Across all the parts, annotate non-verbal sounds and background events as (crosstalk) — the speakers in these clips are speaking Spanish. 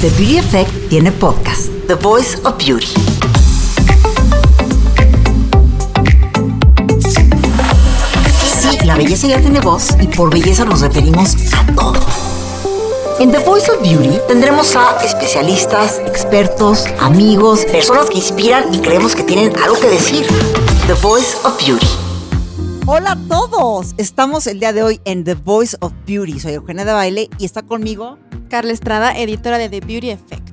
The Beauty Effect tiene podcast, The Voice of Beauty. Sí, la belleza ya tiene voz y por belleza nos referimos a todo. En The Voice of Beauty tendremos a especialistas, expertos, amigos, personas que inspiran y creemos que tienen algo que decir. The Voice of Beauty. Hola a todos, estamos el día de hoy en The Voice of Beauty. Soy Eugenia de Baile y está conmigo Carla Estrada, editora de The Beauty Effect.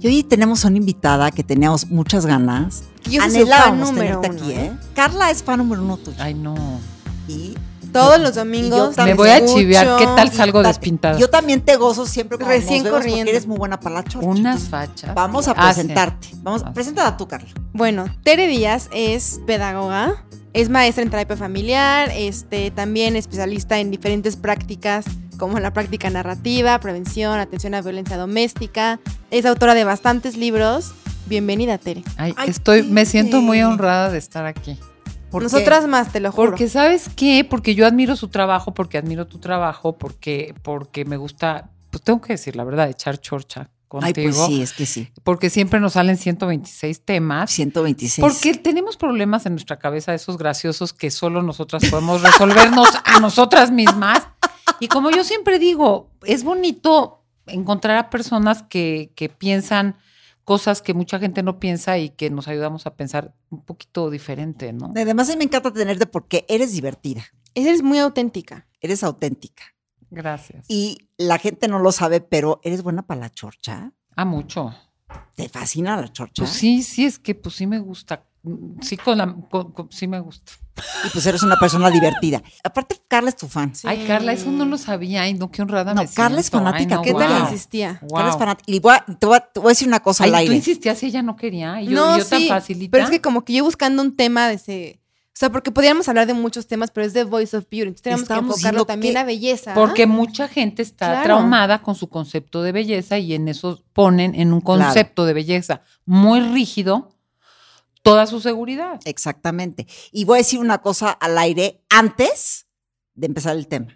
Y hoy tenemos a una invitada que teníamos muchas ganas. Yo soy su fan número tenerte uno, aquí, ¿eh? ¿eh? Carla es fan número uno tuya. Ay, no. Y Todos los domingos. también Me voy a chiviar. ¿Qué tal salgo ta- despintada? Yo también te gozo siempre cuando Recién nos vemos corriendo. porque eres muy buena para la chorcha. Unas fachas. Vamos a Ah, sí. presentarte. Vamos, Ah. preséntate tú, Carla. Bueno, Tere Díaz es pedagoga, es maestra en terapia familiar, este, también especialista en diferentes prácticas como la práctica narrativa, prevención, atención a violencia doméstica. Es autora de bastantes libros. Bienvenida, Tere. Ay, Ay, estoy, me siento muy honrada de estar aquí. ¿Por qué? Nosotras más, te lo juro. Porque, ¿sabes qué? Porque yo admiro su trabajo, porque admiro tu trabajo, porque, porque me gusta, pues tengo que decir la verdad, echar chorcha Ay, contigo. pues sí, es que sí. Porque siempre nos salen 126 temas. 126. Porque tenemos problemas en nuestra cabeza, esos graciosos que solo nosotras podemos resolvernos a nosotras mismas. Y como yo siempre digo, es bonito encontrar a personas que, que piensan cosas que mucha gente no piensa y que nos ayudamos a pensar un poquito diferente, ¿no? Además, a mí me encanta tenerte porque eres divertida, Eres muy auténtica. eres auténtica. Gracias. Y la gente no lo sabe, pero eres buena para la chorcha. Ah, mucho. ¿Te fascina la chorcha? Pues sí, sí, es que pues sí me gusta. Sí, con la, con- con- sí me gusta. Y pues eres una persona divertida. Aparte, Carla es tu fan. Sí. Ay, Carla, eso no lo sabía. Ay, no, qué honrada No, me Carla es siento. Ay, fanática, no, ¿qué ¿Qué tal Wow. insistía? Wow. Carla es fanática. Y voy a- te, voy a, te voy a decir una cosa Ay, al tú aire. insistías y ella no quería. Y yo, no, yo tan sí, facilita. pero es que como que yo buscando un tema de ese... O sea, porque podríamos hablar de muchos temas, pero es de Voice of Beauty. Entonces tenemos Estamos que enfocarlo también que- a belleza. Porque mucha gente está Claro. traumada con su concepto de belleza y en eso ponen en un Claro. concepto de belleza muy rígido toda su seguridad. Exactamente. Y voy a decir una cosa al aire antes de empezar el tema.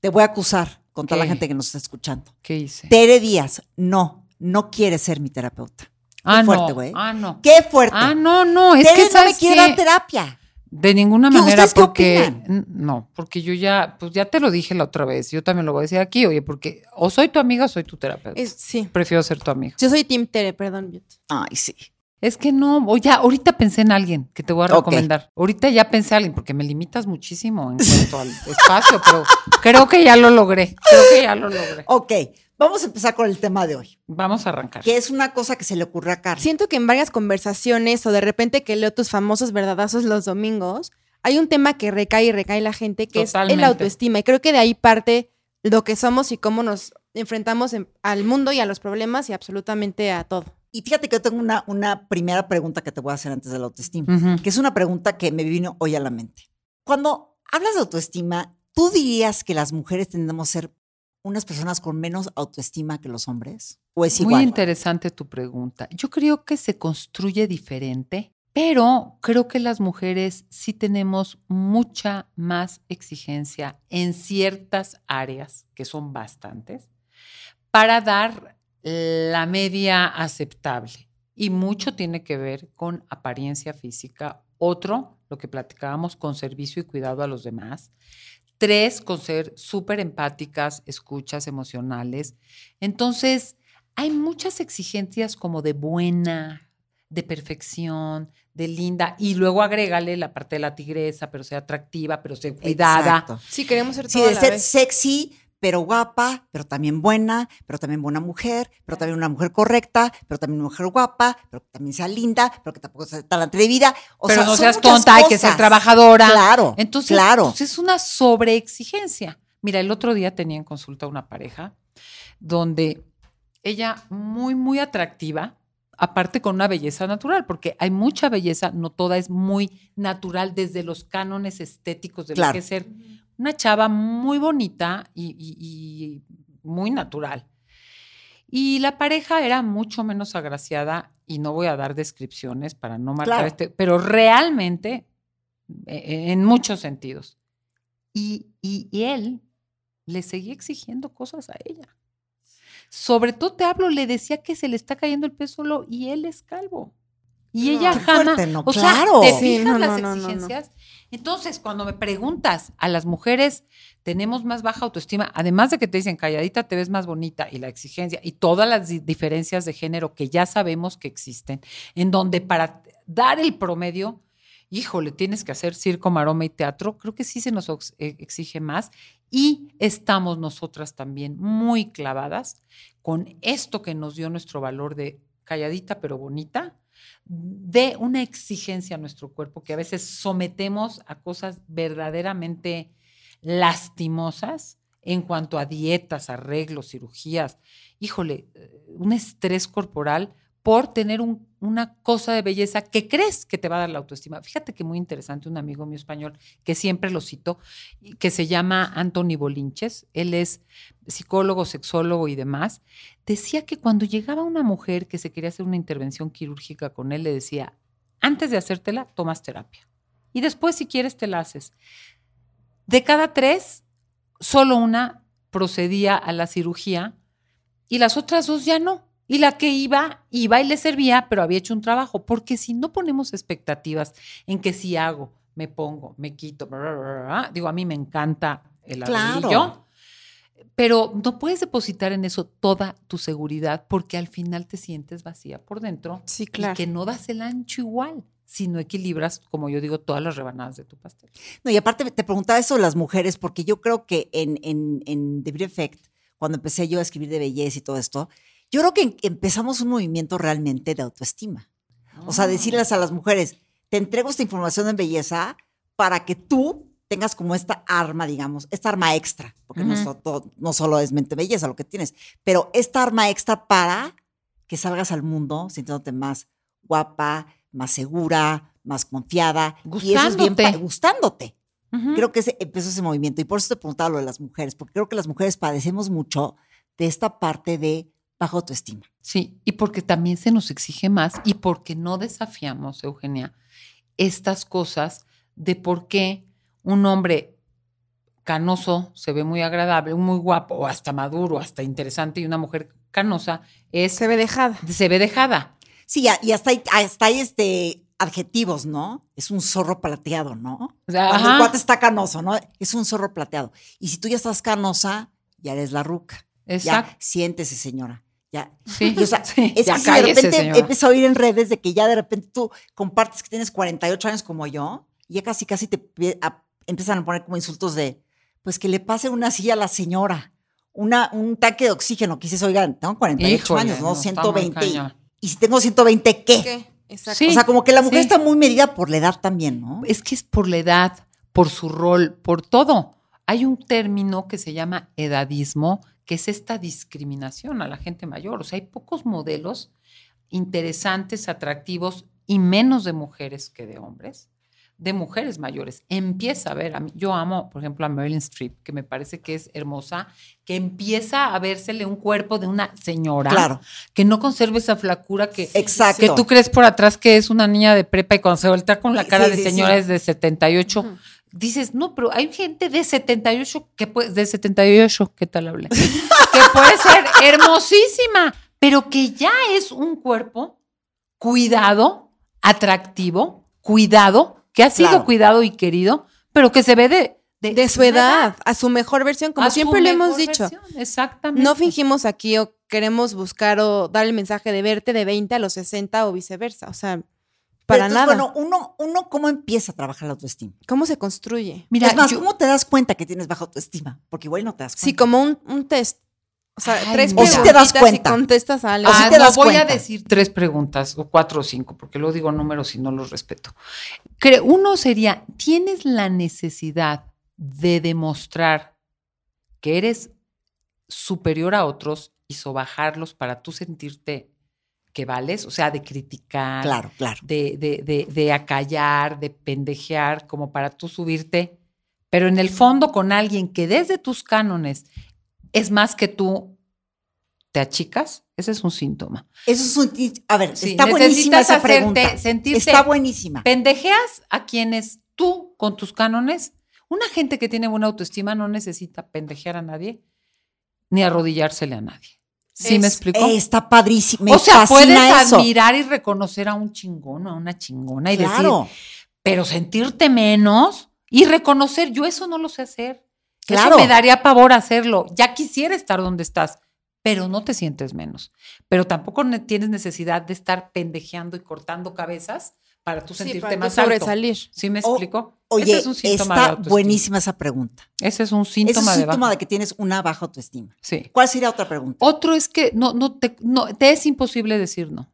Te voy a acusar con toda la ¿Qué? gente que nos está escuchando. ¿Qué hice? Tere Díaz, no, no quiere ser mi terapeuta. ah, fuerte, no. güey. Ah, no. ¡Qué fuerte! Ah, no, no. Es Tere que no me quiere qué? dar terapia. De ninguna ¿Qué, manera, qué porque no, porque yo ya, pues ya te lo dije la otra vez, yo también lo voy a decir aquí, oye, porque o soy tu amiga o soy tu terapeuta. Es- sí. Prefiero ser tu amiga. Yo soy Team Tere, perdón. Ay, sí. Es que no, o ya, ahorita pensé en alguien que te voy a recomendar. Ahorita ya pensé en alguien, porque me limitas muchísimo en cuanto al (laughs) espacio, pero creo que ya lo logré. Creo que ya lo logré. Ok, vamos a empezar con el tema de hoy, Vamos a arrancar. que es una cosa que se le ocurrió a Carla. Siento que en varias conversaciones o de repente que leo tus famosos verdadazos los domingos, hay un tema que recae y recae la gente, que es el autoestima. Y creo que de ahí parte lo que somos y cómo nos enfrentamos en- al mundo y a los problemas y absolutamente a todo. Y fíjate que yo tengo una, una primera pregunta que te voy a hacer antes de la autoestima, que es una pregunta que me vino hoy a la mente. Cuando hablas de autoestima, ¿tú dirías que las mujeres tendemos a ser unas personas con menos autoestima que los hombres? ¿O es Muy igual? interesante tu pregunta. Yo creo que se construye diferente, pero creo que las mujeres sí tenemos mucha más exigencia en ciertas áreas, que son bastantes, para dar la media aceptable. Y mucho tiene que ver con apariencia física. Otro, lo que platicábamos, con servicio y cuidado a los demás. Tres, con ser súper empáticas, escuchas emocionales. Entonces, hay muchas exigencias como de buena, de perfección, de linda. Y luego agrégale la parte de la tigresa, pero sea atractiva, pero sea cuidada. Exacto. Sí, queremos ser Sí, de la ser vez. sexy, pero guapa, pero también buena, pero también buena mujer, pero también una mujer correcta, pero también una mujer guapa, pero que también sea linda, pero que tampoco sea tan atrevida. O pero sea, no seas tonta, hay que ser trabajadora. Claro, Entonces, claro. pues, es una sobreexigencia. Mira, el otro día tenía en consulta una pareja donde ella muy, muy atractiva, aparte con una belleza natural, porque hay mucha belleza, no toda es muy natural desde los cánones estéticos de Claro. lo que es ser una chava muy bonita y, y- y muy natural. Y la pareja era mucho menos agraciada, y no voy a dar descripciones para no marcar Claro. este, pero realmente, eh, en muchos sentidos. Y, y- y él le seguía exigiendo cosas a ella. Sobre todo te hablo, le decía que se le está cayendo el pelo solo y él es calvo. Y No, ella qué jamás. fuerte, ¿no? O Claro. sea, ¿te Sí, fijas no, las no, no, no, no. exigencias? Entonces, cuando me preguntas, a las mujeres tenemos más baja autoestima, además de que te dicen calladita te ves más bonita y la exigencia y todas las di- diferencias de género que ya sabemos que existen, en donde para dar el promedio, híjole, tienes que hacer circo, maroma y teatro, creo que sí se nos eh, exige más y estamos nosotras también muy clavadas con esto que nos dio nuestro valor de calladita pero bonita, de una exigencia a nuestro cuerpo que a veces sometemos a cosas verdaderamente lastimosas en cuanto a dietas, arreglos, cirugías. Híjole, eh, un estrés corporal por tener un- una cosa de belleza que crees que te va a dar la autoestima. Fíjate que muy interesante, un amigo mío español que siempre lo cito, que se llama Anthony Bolinches, él es psicólogo, sexólogo y demás, decía que cuando llegaba una mujer que se quería hacer una intervención quirúrgica con él, le decía, antes de hacértela, tomas terapia. Y después, si quieres, te la haces. De cada tres, solo una procedía a la cirugía y las otras dos ya no. Y la que iba, iba y le servía, pero había hecho un trabajo. Porque si no ponemos expectativas en que si hago, me pongo, me quito, bla, bla, bla, bla, digo, a mí me encanta el Claro. ladrillo, pero no puedes depositar en eso toda tu seguridad porque al final te sientes vacía por dentro Sí, y claro. que no das el ancho igual si no equilibras, como yo digo, todas las rebanadas de tu pastel. No, y aparte te preguntaba eso de las mujeres, porque yo creo que en, en, en The Beauty Effect, cuando empecé yo a escribir de belleza y todo esto, yo creo que em- empezamos un movimiento realmente de autoestima. O sea, decirles a las mujeres, te entrego esta información en belleza para que tú tengas como esta arma, digamos, esta arma extra, porque todo- no solo es mente belleza lo que tienes, pero esta arma extra para que salgas al mundo sintiéndote más guapa, más segura, más confiada. Y eso es bien Gustándote. gustándote. Creo que ese, empezó ese movimiento y por eso te preguntaba lo de las mujeres, porque creo que las mujeres padecemos mucho de esta parte de baja autoestima. Sí, y porque también se nos exige más y porque no desafiamos, Eugenia, estas cosas de por qué un hombre canoso se ve muy agradable, muy guapo, o hasta maduro, hasta interesante, y una mujer canosa es, Se ve dejada. se ve dejada. Sí, y hasta hay, hasta hay este adjetivos, ¿no? Es un zorro plateado, ¿no? O sea, Cuando ajá. el cuate está canoso, ¿no? Es un zorro plateado. Y si tú ya estás canosa, ya eres la ruca. Exacto. Ya, siéntese, señora. Ya. Sí, Y, (laughs) o sea, sí, es ya que si de repente señora. empieza a oír en redes de que ya de repente tú compartes que tienes 48 años como yo, y ya casi casi te a- empiezan a poner como insultos de, pues que le pase una silla a la señora, una, un tanque de oxígeno, que dices, oigan, tengo 48 Híjole, años, ¿no? no, está muy 120. y- si tengo 120, ¿qué? ¿Qué? Exacto. Sí. O sea, como que la mujer sí. está muy medida por la edad también, ¿no? Es que es por la edad, por su rol, por todo. Hay un término que se llama edadismo, que es esta discriminación a la gente mayor. O sea, hay pocos modelos interesantes, atractivos y menos de mujeres que de hombres, de mujeres mayores. Empieza a ver, a mí, yo amo, por ejemplo, a Marilyn Streep, que me parece que es hermosa, que empieza a vérsele un cuerpo de una señora, Claro, que no conserve esa flacura que, exacto. que tú crees por atrás que es una niña de prepa y cuando se voltea con la cara Sí, de sí, señora sí. es de 78, Ujú. Dices, no, pero hay gente de 78 que puede, de 78, ¿qué tal hablé? que puede ser hermosísima, pero que ya es un cuerpo cuidado, atractivo, cuidado, que ha sido Claro. cuidado y querido, pero que se ve de, De su edad, a su mejor versión, como A siempre le hemos dicho. versión, Exactamente. No fingimos aquí o queremos buscar o dar el mensaje de verte de 20 a los 60 o viceversa. O sea, para entonces, nada. Bueno, uno, uno, ¿cómo empieza a trabajar la autoestima? ¿Cómo se construye? Mira, es más, yo- ¿cómo te das cuenta que tienes baja autoestima? Porque igual no te das cuenta. Sí, como un, un test. O sea, Ay, tres mira. O sí te das cuenta. y contestas algo. O sí Ah, te no, das voy a decir tres preguntas, o cuatro o cinco, porque luego digo números y no los respeto. Uno sería, ¿tienes la necesidad de demostrar que eres superior a otros y sobajarlos para tú sentirte que vales? O sea, de criticar, Claro, claro. de, de, de, de acallar, de pendejear, como para tú subirte, pero en el fondo con alguien que desde tus cánones es más que tú, te achicas, ese es un síntoma. Eso es un... A ver, Sí, está buenísima necesitas esa hacerte- pregunta. sentirte- Está buenísima. Pendejeas a quienes tú, con tus cánones, una gente que tiene buena autoestima no necesita pendejear a nadie ni arrodillársele a nadie. ¿Sí Es- me explico? Eh, está padrísimo. Me o sea, puedes eso. admirar y reconocer a un chingón o a una chingona y decir, Claro, pero sentirte menos y reconocer, yo eso no lo sé hacer. Claro. Eso me daría pavor hacerlo. Ya quisiera estar donde estás, pero no te sientes menos. Pero tampoco ne- tienes necesidad de estar pendejeando y cortando cabezas para tú Sí, sentirte para tú más alto. sobresalir. ¿Sí me O- explico? Oye, es síntoma está buenísima esa pregunta. Ese es un Ese es síntoma un de síntoma baja. de que tienes una baja autoestima. Sí. ¿Cuál sería otra pregunta? Otro es que no, no te, no, te es imposible decir no.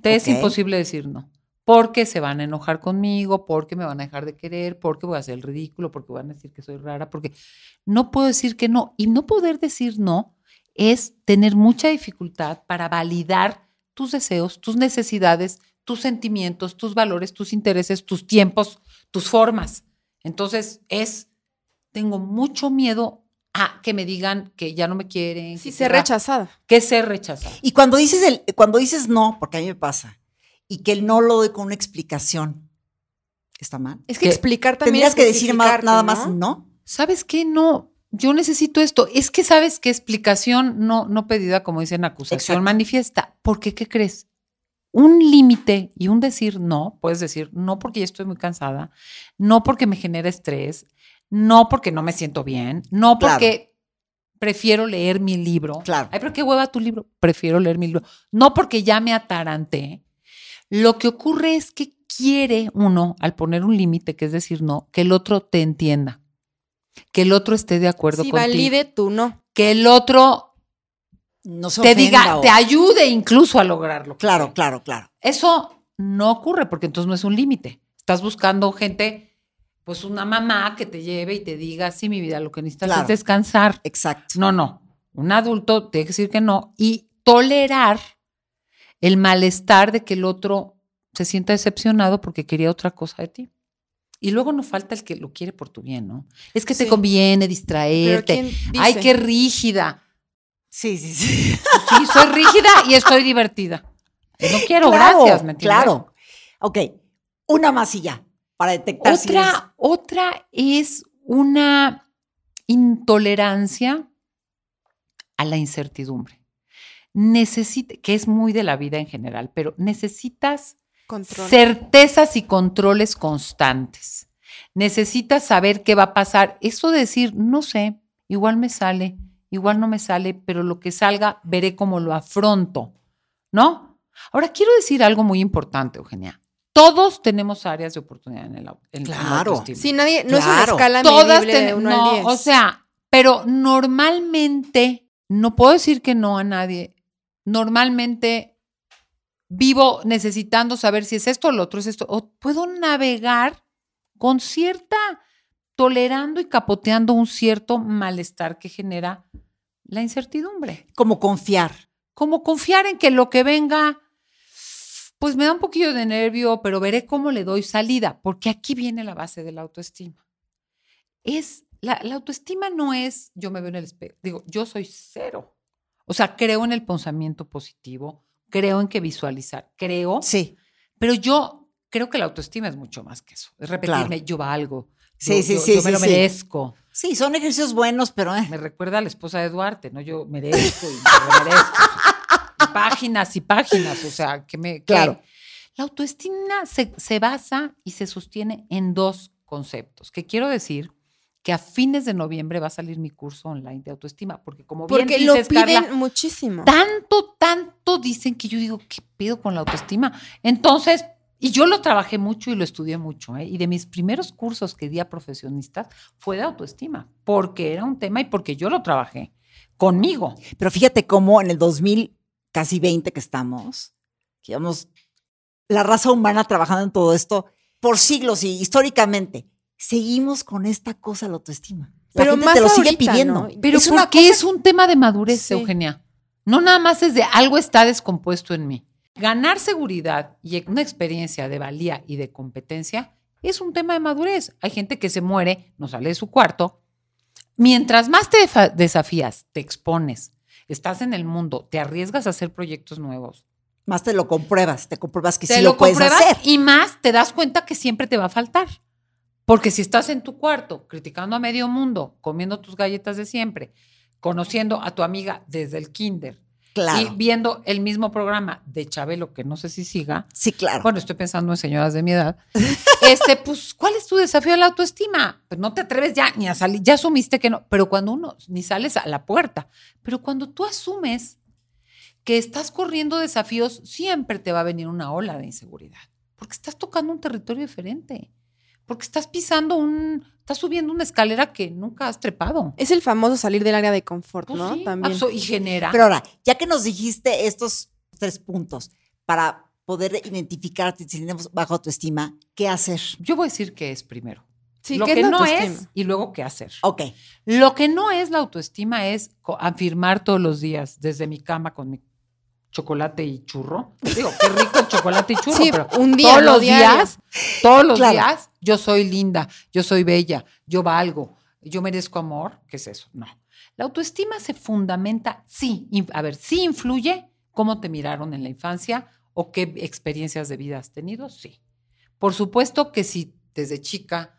Te es imposible decir no. Porque se van a enojar conmigo, porque me van a dejar de querer, porque voy a hacer el ridículo, porque van a decir que soy rara, porque no puedo decir que no. Y no poder decir no es tener mucha dificultad para validar tus deseos, tus necesidades, tus sentimientos, tus valores, tus intereses, tus tiempos, tus formas. Entonces es, tengo mucho miedo a que me digan que ya no me quieren. Sí, que ser rechazada. Que ser rechazada. Y cuando dices el, cuando dices no, porque a mí me pasa, y que el no lo doy con una explicación, ¿está mal? Es que Que explicar también Tendrías es que decir justificarte, nada ¿no? más no. ¿Sabes qué? No, yo necesito esto. Es que sabes qué explicación no, no pedida, como dicen acusación, Exacto. manifiesta. Porque, ¿qué crees? Un límite y un decir no, puedes decir no porque ya estoy muy cansada, no porque me genera estrés, no porque no me siento bien, no Claro. porque prefiero leer mi libro. Claro. Ay, pero qué hueva tu libro. Prefiero leer mi libro. No porque ya me ataranté. Lo que ocurre es que quiere uno, al poner un límite, que es decir no, que el otro te entienda, que el otro esté de acuerdo Sí, contigo, valide tú no. que el otro No se te diga, o- te ayude incluso a lograrlo. Claro, claro, claro. Eso no ocurre porque entonces no es un límite. Estás buscando gente, pues una mamá que te lleve y te diga, sí, mi vida, lo que necesitas Claro. es descansar. Exacto. No, no. Un adulto tiene que decir que no y tolerar el malestar de que el otro se sienta decepcionado porque quería otra cosa de ti. Y luego no falta el que lo quiere por tu bien, ¿no? Es que te conviene distraerte. Ay, qué rígida. Sí, sí, sí. Sí, soy rígida y estoy divertida. No quiero, Claro, gracias, ¿me entiendes? Claro. Ok, una más y ya, para detectar si eres- Otra, otra es una intolerancia a la incertidumbre. Necesita, que es muy de la vida en general, pero necesitas Control. certezas y controles constantes. Necesitas saber qué va a pasar. Eso de decir, no sé, igual me sale, igual no me sale, pero lo que salga veré cómo lo afronto, ¿no? Ahora quiero decir algo muy importante, Eugenia. Todos tenemos áreas de oportunidad en el en la Claro. Sí, nadie, no es una Claro. escala Todas de 1 no, al 10. o sea, pero normalmente no puedo decir que no a nadie. Normalmente vivo necesitando saber si es esto o lo otro es esto. O puedo navegar con cierta, tolerando y capoteando un cierto malestar que genera la incertidumbre. como confiar. Como confiar en que lo que venga, pues me da un poquillo de nervio, pero veré cómo le doy salida, porque aquí viene la base de la autoestima. Es, la, la autoestima no es, yo me veo en el espejo, digo, yo soy cero. O sea, creo en el pensamiento positivo, creo en que visualizar, creo, Sí, pero yo creo que la autoestima es mucho más que eso. Es repetirme, yo valgo. Sí, yo- sí, yo- sí, yo me sí, lo sí. merezco. sí, son ejercicios buenos, pero eh, Me recuerda a la esposa de Duarte, ¿no? Yo merezco y me lo merezco. Páginas y páginas, o sea, que me... que- Claro. La autoestima se, se basa y se sostiene en dos conceptos, que quiero decir que a fines de noviembre va a salir mi curso online de autoestima, porque como bien Porque dices, lo piden Carla, muchísimo. tanto, tanto dicen que yo digo, ¿qué pedo con la autoestima? Entonces, y yo lo trabajé mucho y lo estudié mucho, ¿eh? y de mis primeros cursos que di a profesionistas fue de autoestima, porque era un tema y porque yo lo trabajé conmigo. pero fíjate cómo en el 2000, casi 20 que estamos, que llevamos la raza humana trabajando en todo esto por siglos y históricamente, seguimos con esta cosa la autoestima. La Pero gente más te lo sigue ahorita, pidiendo. ¿no? Pero es ¿por una qué cosa- es un tema de madurez, Sí. Eugenia? No nada más es de algo está descompuesto en mí. Ganar seguridad y una experiencia de valía y de competencia es un tema de madurez. Hay gente que se muere, no sale de su cuarto. Mientras más te desafías, te expones, estás en el mundo, te arriesgas a hacer proyectos nuevos, Más te lo compruebas, te compruebas que te sí lo, lo, puedes hacer. y más te das cuenta que siempre te va a faltar. Porque si estás en tu cuarto criticando a medio mundo, comiendo tus galletas de siempre, conociendo a tu amiga desde el kinder Claro. y viendo el mismo programa de Chabelo, que no sé si siga, sí, claro. bueno, estoy pensando en señoras de mi edad, (laughs) este, pues, ¿cuál es tu desafío a la autoestima? Pues no te atreves ya ni a salir, ya asumiste que no, pero cuando uno ni sales a la puerta, pero cuando tú asumes que estás corriendo desafíos, siempre te va a venir una ola de inseguridad, porque estás tocando un territorio diferente, porque estás pisando un, estás subiendo una escalera que nunca has trepado. Es el famoso salir del área de confort, Pues ¿no? sí, También. y genera. Pero ahora, ya que nos dijiste estos tres puntos para poder identificarte si tenemos baja autoestima, ¿qué hacer? Yo voy a decir que es primero. Sí, lo ¿qué que no autoestima? es y luego qué hacer. Ok. Lo que no es la autoestima es afirmar todos los días desde mi cama con mi chocolate y churro. Digo, qué rico el chocolate y churro, Sí, pero un día, todos los diario. días, todos los Claro. días, yo soy linda, yo soy bella, yo valgo, yo merezco amor. ¿Qué es eso? No. La autoestima se fundamenta, sí, a ver, sí influye cómo te miraron en la infancia o qué experiencias de vida has tenido, sí. Por supuesto que si desde chica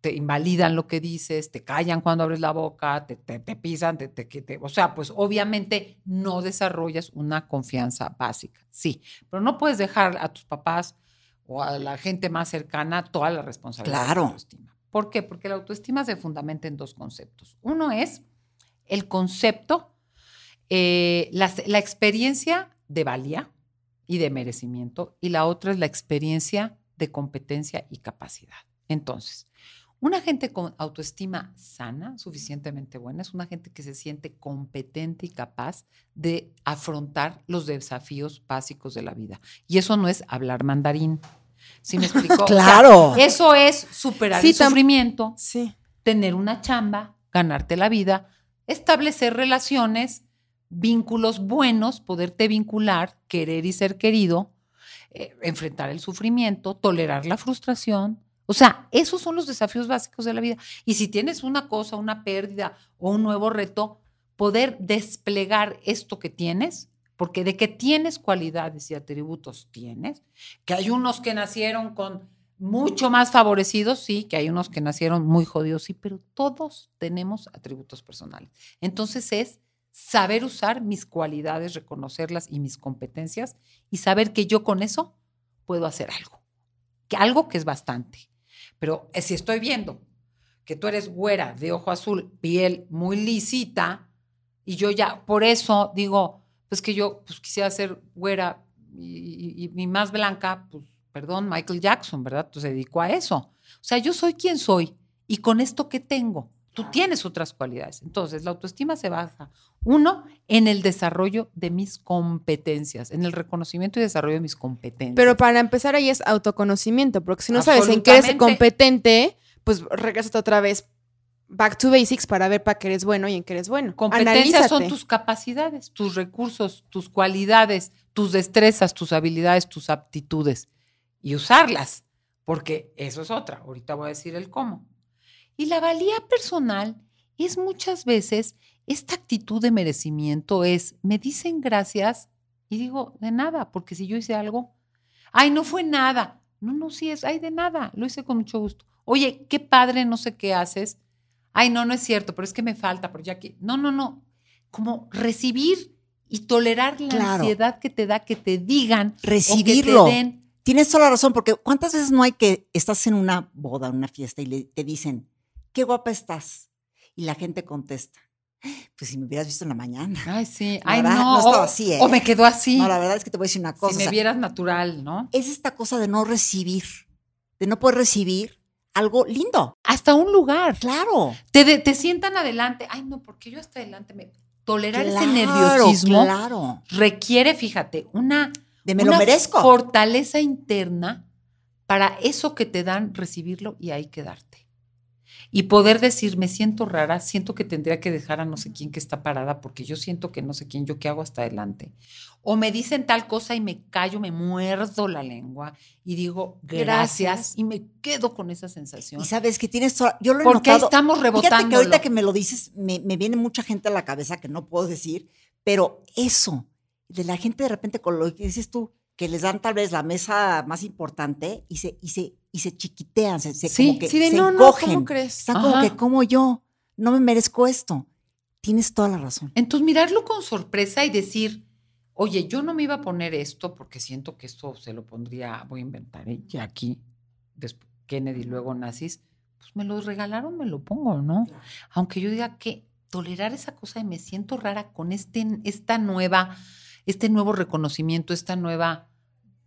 te invalidan lo que dices, te callan cuando abres la boca, te, te- te pisan, te, te- o sea, pues obviamente no desarrollas una confianza básica, sí, pero no puedes dejar a tus papás o a la gente más cercana toda la responsabilidad de Claro. la autoestima. ¿Por qué? Porque la autoestima se fundamenta en dos conceptos. Uno es el concepto, eh, la, la experiencia de valía y de merecimiento, y la otra es la experiencia de competencia y capacidad. Entonces, una gente con autoestima sana, suficientemente buena, es una gente que se siente competente y capaz de afrontar los desafíos básicos de la vida. Y eso no es hablar mandarín. ¿Sí me? (laughs) O sea, Claro. eso es superar Sí, el sufrimiento, Sí. tener una chamba, ganarte la vida, establecer relaciones, vínculos buenos, poderte vincular, querer y ser querido, eh, enfrentar el sufrimiento, tolerar la frustración. O sea, esos son los desafíos básicos de la vida. Y si tienes una cosa, una pérdida o un nuevo reto, poder desplegar esto que tienes, porque de que tienes cualidades y atributos tienes, que hay unos que nacieron con mucho más favorecidos, sí, que hay unos que nacieron muy jodidos, sí, pero todos tenemos atributos personales. Entonces es saber usar mis cualidades, reconocerlas y mis competencias y saber que yo con eso puedo hacer algo, que algo que es bastante. Pero eh, si estoy viendo que tú eres güera, de ojo azul, piel muy lisita, y yo ya, por eso digo, pues que yo pues, quisiera ser güera y, y- más blanca, pues perdón, Michael Jackson, ¿verdad? Pues se dedicó a eso. O sea, yo soy quien soy y con esto que tengo, tú tienes otras cualidades. Entonces, la autoestima se basa, uno, en el desarrollo de mis competencias, en el reconocimiento y desarrollo de mis competencias. Pero para empezar ahí es autoconocimiento, porque si no sabes en qué eres competente, pues regrésate otra vez back to basics para ver para qué eres bueno y en qué eres bueno. Competencias son Analízate. tus capacidades, tus recursos, tus cualidades, tus destrezas, tus habilidades, tus aptitudes y usarlas, porque eso es otra. Ahorita voy a decir el cómo. Y la valía personal es muchas veces esta actitud de merecimiento es, me dicen gracias y digo, de nada, porque si yo hice algo, ay, no fue nada. No, no, sí es, ay, de nada, lo hice con mucho gusto. Oye, qué padre, no sé qué haces. Ay, no, no es cierto, pero es que me falta, pero ya que, no, no, no, como recibir y tolerar la Claro. ansiedad que te da que te digan Recibirlo. o que te den. Tienes toda la razón, porque ¿cuántas veces no hay que estás en una boda, una fiesta y le- te dicen, qué guapa estás? Y la gente contesta, pues si me hubieras visto en la mañana. Ay, sí, La ay, verdad, no, no estaba así, ¿eh? o me quedó así. No, la verdad es que te voy a decir una cosa. si o me sea, vieras natural, ¿no? es esta cosa de no recibir, de no poder recibir algo lindo. Hasta un lugar. Claro. Te, de- te sientan adelante. Ay, no, porque yo hasta adelante me. Tolerar ese nerviosismo Claro. requiere, fíjate, una, De me una lo merezco. fortaleza interna para eso que te dan, recibirlo y ahí quedarte. Y poder decir, me siento rara, siento que tendría que dejar a no sé quién que está parada porque yo siento que no sé quién, yo qué hago hasta adelante. O me dicen tal cosa y me callo, me muerdo la lengua y digo gracias, Gracias. y me quedo con esa sensación. Y sabes que tienes yo lo he Porque notado. estamos rebotando. Fíjate que ahorita que me lo dices, me, me viene mucha gente a la cabeza que no puedo decir, pero eso, de la gente de repente con lo que dices tú, que les dan tal vez la mesa más importante y se, y se, y se chiquitean, se, se Sí, como que Sí, de se no, no, encogen. ¿cómo crees? Están como que, como yo, no me merezco esto. Tienes toda la razón. Entonces, mirarlo con sorpresa y decir, oye, yo no me iba a poner esto porque siento que esto se lo pondría, voy a inventar, ¿eh? ya aquí, después, Kennedy, luego nazis, pues me lo regalaron, me lo pongo, ¿no? Aunque yo diga que tolerar esa cosa y me siento rara con este, esta nueva, este nuevo reconocimiento, esta nueva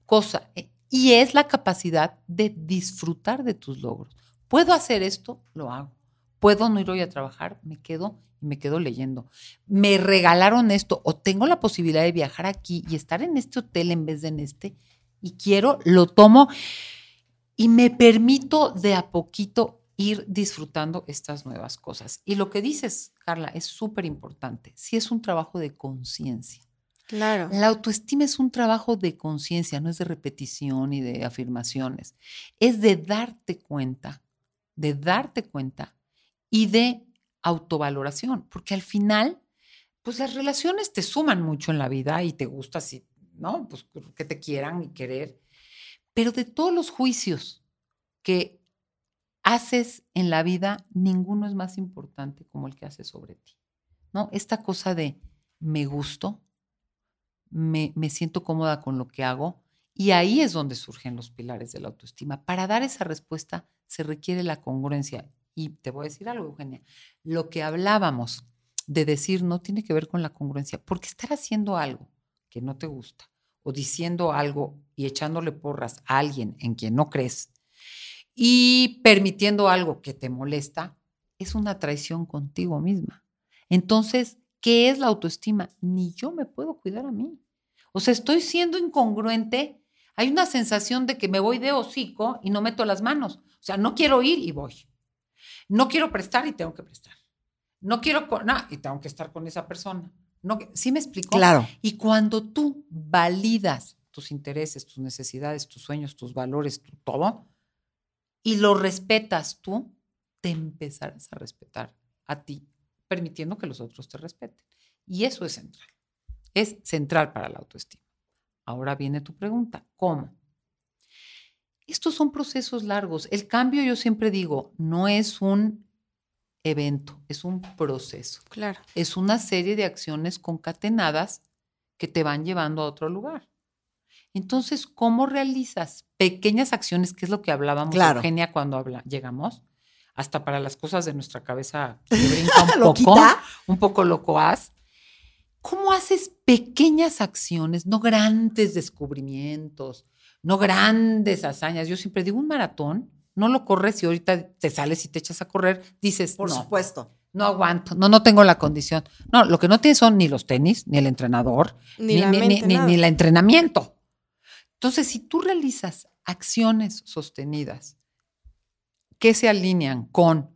cosa. eh, Y es la capacidad de disfrutar de tus logros. Puedo hacer esto, lo hago. Puedo no ir hoy a trabajar, me quedo y me quedo leyendo. Me regalaron esto o tengo la posibilidad de viajar aquí y estar en este hotel en vez de en este y quiero, lo tomo y me permito de a poquito ir disfrutando estas nuevas cosas. Y lo que dices, Carla, es súper importante. Si es un trabajo de conciencia. Claro. La autoestima es un trabajo de conciencia, no es de repetición y de afirmaciones. Es de darte cuenta, de darte cuenta y de autovaloración, porque al final, pues las relaciones te suman mucho en la vida y te gusta así, ¿no? Pues que te quieran y querer. Pero de todos los juicios que haces en la vida, ninguno es más importante como el que haces sobre ti, ¿no? Esta cosa de me gusto, me, siento cómoda con lo que hago. Y ahí es donde surgen los pilares de la autoestima. Para dar esa respuesta se requiere la congruencia. Y te voy a decir algo, Eugenia. Lo que hablábamos de decir no tiene que ver con la congruencia, porque estar haciendo algo que no te gusta o diciendo algo y echándole porras a alguien en quien no crees y permitiendo algo que te molesta es una traición contigo misma. Entonces, ¿Qué es la autoestima? Ni yo me puedo cuidar a mí. O sea, estoy siendo incongruente. Hay una sensación de que me voy de hocico y no meto las manos. O sea, no quiero ir y voy. No quiero prestar y tengo que prestar. No quiero, no, y tengo que estar con esa persona. No, ¿Sí me explico? Claro. Y cuando tú validas tus intereses, tus necesidades, tus sueños, tus valores, tu todo, y lo respetas tú, te empezarás a respetar a ti permitiendo que los otros te respeten. Y eso es central. Es central para la autoestima. Ahora viene tu pregunta, ¿cómo? Estos son procesos largos. El cambio, yo siempre digo, no es un evento, es un proceso. Claro. Es una serie de acciones concatenadas que te van llevando a otro lugar. Entonces, ¿cómo realizas pequeñas acciones, que es lo que hablábamos, claro. Eugenia, cuando habla, llegamos? Hasta para las cosas de nuestra cabeza (laughs) que brinca un poco, un poco locoaz. ¿Cómo haces pequeñas acciones, no grandes descubrimientos, no grandes hazañas? Yo siempre digo, un maratón, no lo corres y ahorita te sales y te echas a correr, dices, por no, supuesto. No aguanto, no, no tengo la condición. No, lo que no tienes son ni los tenis, ni el entrenador, ni, ni, la ni, mente, ni, ni el entrenamiento. Entonces, si tú realizas acciones sostenidas, que se alinean con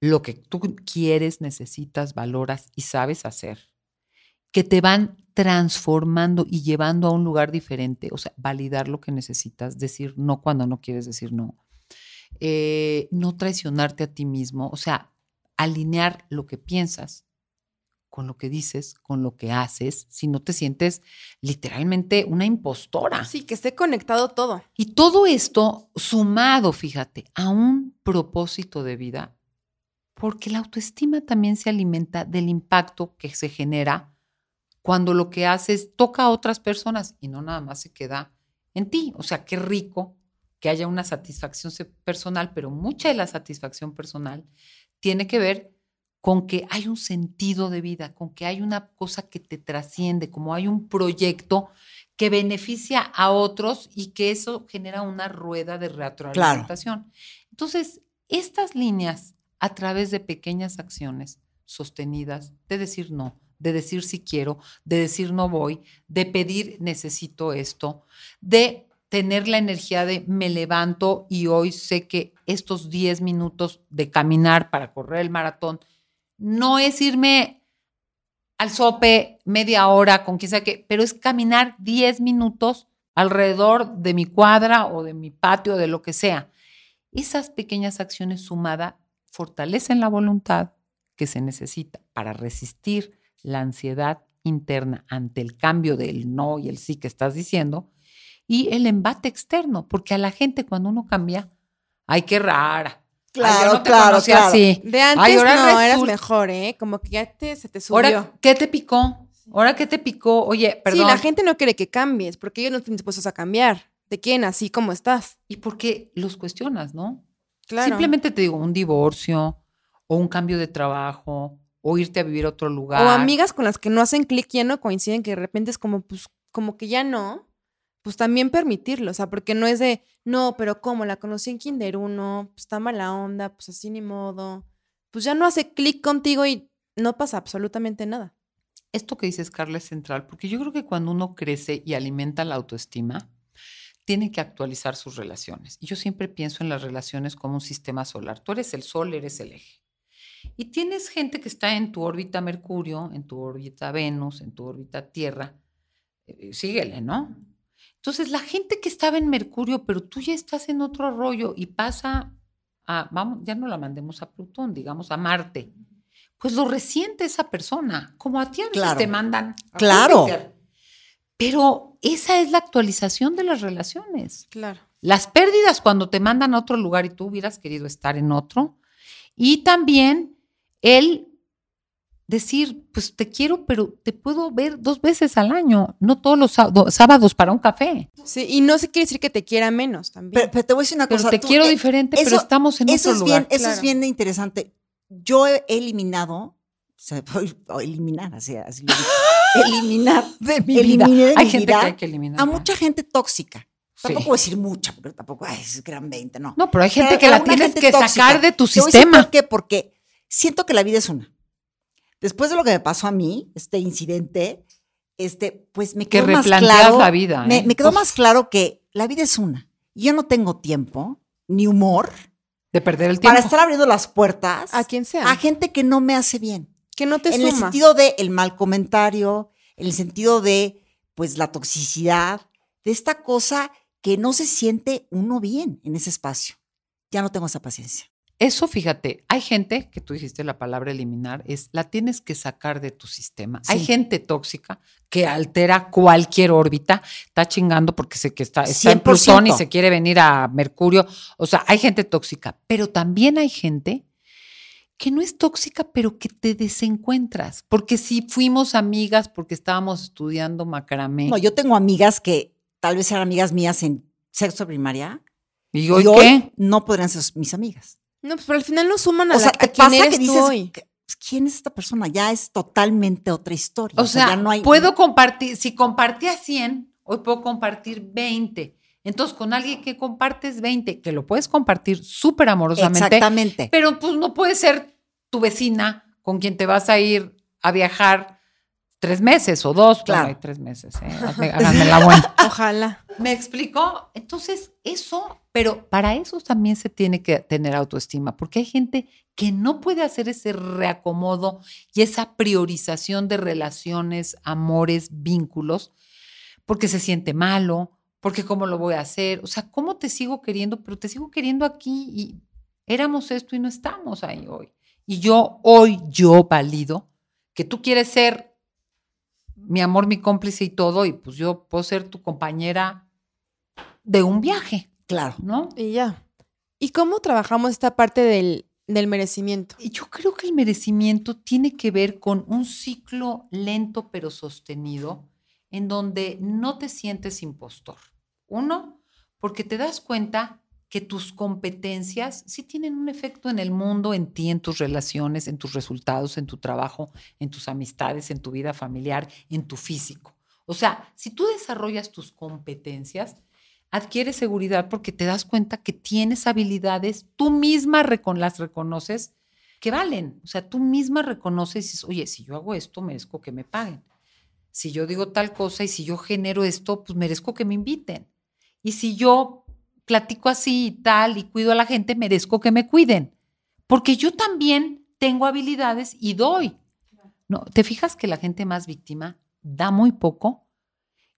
lo que tú quieres, necesitas, valoras y sabes hacer, que te van transformando y llevando a un lugar diferente, o sea, validar lo que necesitas, decir no cuando no quieres decir no, eh, no traicionarte a ti mismo, o sea, alinear lo que piensas con lo que dices, con lo que haces, si no te sientes literalmente una impostora. Sí, que esté conectado todo. Y todo esto sumado, fíjate, a un propósito de vida, porque la autoestima también se alimenta del impacto que se genera cuando lo que haces toca a otras personas y no nada más se queda en ti. O sea, qué rico que haya una satisfacción personal, pero mucha de la satisfacción personal tiene que ver con que hay un sentido de vida, con que hay una cosa que te trasciende, como hay un proyecto que beneficia a otros y que eso genera una rueda de retroalimentación. Claro. Entonces, estas líneas a través de pequeñas acciones sostenidas, de decir no, de decir si quiero, de decir no voy, de pedir necesito esto, de tener la energía de me levanto y hoy sé que estos 10 minutos de caminar para correr el maratón no es irme al sope media hora con quien sea que, pero es caminar 10 minutos alrededor de mi cuadra o de mi patio, de lo que sea. Esas pequeñas acciones sumadas fortalecen la voluntad que se necesita para resistir la ansiedad interna ante el cambio del no y el sí que estás diciendo y el embate externo, porque a la gente cuando uno cambia, ay, qué rara, Claro, yo no te claro, claro. así. De antes Ay, ahora no, eras mejor, ¿eh? Como que ya te, se te subió. Ahora, ¿qué te picó? Ahora, ¿qué te picó? Oye, perdón. Sí, la gente no quiere que cambies, porque ellos no están dispuestos a cambiar. Te quieren así como estás. ¿Y por qué los cuestionas, no? Claro. Simplemente te digo, un divorcio, o un cambio de trabajo, o irte a vivir a otro lugar. O amigas con las que no hacen clic ya no coinciden, que de repente es como, pues, como que ya no. Pues también permitirlo, o sea, porque no es de, no, pero ¿cómo? La conocí en Kinder 1, pues está mala onda, pues así ni modo. Pues ya no hace clic contigo y no pasa absolutamente nada. Esto que dices, Carla, es central, porque yo creo que cuando uno crece y alimenta la autoestima, tiene que actualizar sus relaciones. Y yo siempre pienso en las relaciones como un sistema solar. Tú eres el sol, eres el eje. Y tienes gente que está en tu órbita Mercurio, en tu órbita Venus, en tu órbita Tierra. Eh, síguele, ¿no? Entonces, la gente que estaba en Mercurio, pero tú ya estás en otro rollo y pasa a, vamos, ya no la mandemos a Plutón, digamos a Marte, pues lo resiente esa persona, como a ti a veces Claro. te mandan. a Claro. Júpiter. Pero esa es la actualización de las relaciones. Claro. Las pérdidas cuando te mandan a otro lugar y tú hubieras querido estar en otro. Y también el decir, pues te quiero, pero te puedo ver dos veces al año, no todos los sá- do- sábados para un café. Sí, y no se quiere decir que te quiera menos también. Pero, pero te voy a decir una Pero cosa. te tú, quiero eh, diferente, pero estamos en eso otro es lugar. bien, Eso es bien interesante. Yo he eliminado, o sea, o eliminar, así, así lo digo, (laughs) eliminar de mi eliminé vida. de Hay mi gente vida que hay que eliminar. a mucha gente tóxica. Sí. Tampoco voy a decir mucha, porque tampoco ay, es eran 20, no. No, pero hay gente Pero que la tienes que tóxica. sacar de tu Te voy a decir sistema. ¿Por qué? Porque siento que la vida es una. Después de lo que me pasó a mí, este incidente, este, pues me Que quedó más claro. la vida. Me, ¿eh? me quedó Uf, más claro que la vida es una. Yo no tengo tiempo ni humor De perder el tiempo. para estar abriendo las puertas a quien sea. a gente que no me hace bien. que no te en el sentido de el mal comentario, en el sentido de pues la toxicidad, de esta cosa que no se siente uno bien en ese espacio. Ya no tengo esa paciencia. Eso, fíjate, hay gente que tú dijiste la palabra eliminar, es la tienes que sacar de tu sistema. Hay gente tóxica que altera cualquier órbita, está chingando porque sé que está, está en 100%. Plutón y se quiere venir a Mercurio. O sea, hay gente tóxica, pero también hay gente que no es tóxica, pero que te desencuentras. Porque si fuimos amigas, porque estábamos estudiando macramé. No, yo tengo amigas que tal vez eran amigas mías en sexto primaria. ¿Y hoy y hoy qué? no podrían ser mis amigas. No, pues pero al final no suman a, O sea, la, a quién pasa eres que tú dices, hoy. pues, ¿quién es esta persona? Ya es totalmente otra historia. O sea, ya no hay. puedo compartir, si compartía 100, hoy puedo compartir 20. Entonces, con alguien que compartes 20, que lo puedes compartir súper amorosamente, Exactamente. pero pues no puede ser tu vecina con quien te vas a ir a viajar tres meses o dos. Claro. Bueno, hay tres meses, ¿eh? Hazme- háganme la buena. (laughs) Ojalá. ¿Me explicó? Entonces, eso, pero para eso también se tiene que tener autoestima, porque hay gente que no puede hacer ese reacomodo y esa priorización de relaciones, amores, vínculos, porque se siente malo, porque cómo lo voy a hacer, o sea, cómo te sigo queriendo, pero te sigo queriendo aquí y éramos esto y no estamos ahí hoy. Y yo hoy, yo valido que tú quieres ser mi amor, mi cómplice y todo, y pues yo puedo ser tu compañera de un viaje, Claro. ¿no? Y ya. ¿Y cómo trabajamos esta parte del, del merecimiento? Y Yo creo que el merecimiento tiene que ver con un ciclo lento pero sostenido en donde no te sientes impostor. Uno, porque te das cuenta que tus competencias sí tienen un efecto en el mundo, en ti, en tus relaciones, en tus resultados, en tu trabajo, en tus amistades, en tu vida familiar, en tu físico. O sea, si tú desarrollas tus competencias, adquieres seguridad porque te das cuenta que tienes habilidades, tú misma las reconoces que valen. O sea, tú misma reconoces y dices, oye, si yo hago esto, merezco que me paguen. Si yo digo tal cosa y si yo genero esto, pues merezco que me inviten. Y si yo platico así y tal y cuido a la gente, merezco que me cuiden. Porque yo también tengo habilidades y doy. No, ¿te fijas que la gente más víctima da muy poco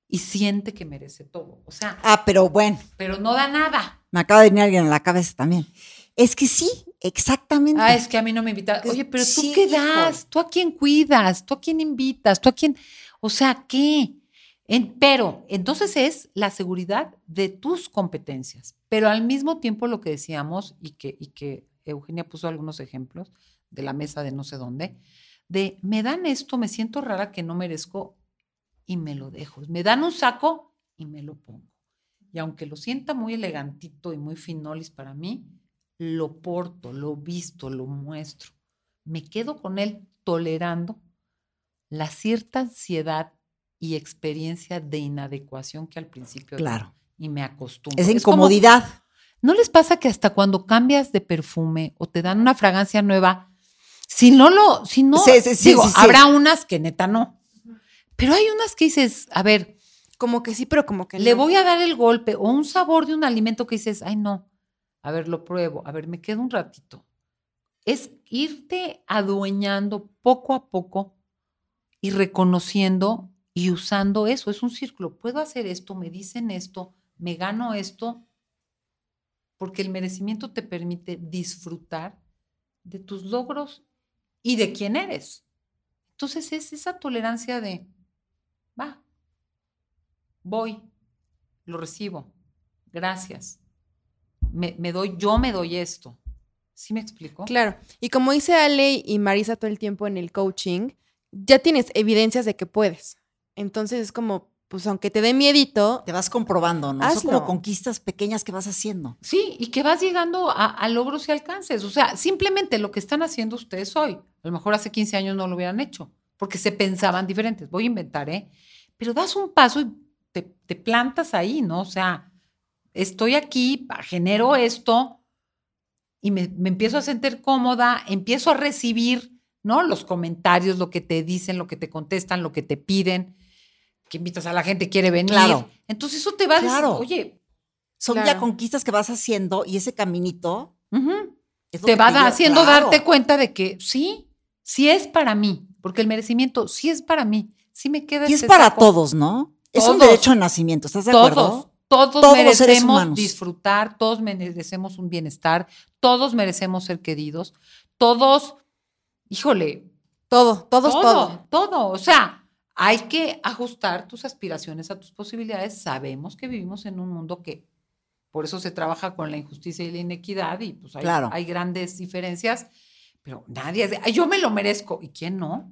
y siente que merece todo? O sea, Ah, pero bueno, pero no da nada. me acaba de venir alguien a la cabeza también. Es que sí, exactamente. Ah, es que a mí no me invitan. Oye, pero tú Sí, qué das? ¿Tú a quién cuidas? ¿Tú a quién invitas? ¿Tú a quién? O sea, ¿qué? Pero entonces es la seguridad de tus competencias, pero al mismo tiempo lo que decíamos y que, y que Eugenia puso algunos ejemplos de la mesa de no sé dónde, de me dan esto, me siento rara que no merezco y me lo dejo. Me dan un saco y me lo pongo. Y aunque lo sienta muy elegantito y muy finolis para mí, lo porto, lo visto, lo muestro. Me quedo con él tolerando la cierta ansiedad y experiencia de inadecuación que al principio Claro. y me acostumbro. Es como- incomodidad. ¿No les pasa que hasta cuando cambias de perfume o te dan una fragancia nueva, si no lo, si no, Sí, sí, sí, digo, sí, sí. habrá unas que neta no, pero hay unas que dices, a ver, Como que sí, pero como que le no. voy a dar el golpe o un sabor de un alimento que dices, ay no, a ver, lo pruebo, a ver, me quedo un ratito. Es irte adueñando poco a poco y reconociendo y usando eso. Es un círculo. Puedo hacer esto, me dicen esto, me gano esto, porque el merecimiento te permite disfrutar de tus logros y de quién eres. Entonces es esa tolerancia de, va, voy, lo recibo, gracias. Me, me doy, yo me doy esto. ¿Sí me explico? Claro. Y como dice Ale y Marisa todo el tiempo en el coaching, ya tienes evidencias de que puedes. Entonces es como, pues aunque te dé miedito, Te vas comprobando, ¿no? Son Hazlo. como conquistas pequeñas que vas haciendo. Sí, y que vas llegando a, a logros y alcances. O sea, simplemente lo que están haciendo ustedes hoy. A lo mejor hace 15 años no lo hubieran hecho, porque se pensaban diferentes. Voy a inventar, ¿eh? Pero das un paso y te, te plantas ahí, ¿no? O sea, estoy aquí, genero esto y me, me empiezo a sentir cómoda, empiezo a recibir, ¿no? Los comentarios, lo que te dicen, lo que te contestan, lo que te piden, que invitas a la gente, quiere venir. Claro. Entonces eso te va a decir, oye, Son ya conquistas que vas haciendo y ese caminito es te que va haciendo claro. darte cuenta de que sí, sí es para mí, porque el merecimiento sí es para mí, sí me queda Y es este para saco. todos, ¿no? Es un derecho de nacimiento, ¿estás de Todos, acuerdo? todos, Todos merecemos disfrutar, todos merecemos un bienestar, todos merecemos ser queridos, todos, híjole, todo, todos, todo. todo, todo. O sea, hay que ajustar tus aspiraciones a tus posibilidades. Sabemos que vivimos en un mundo que por eso se trabaja con la injusticia y la inequidad y pues hay, Claro. hay grandes diferencias, pero nadie es de, "Ay, yo me lo merezco. ¿Y quién no?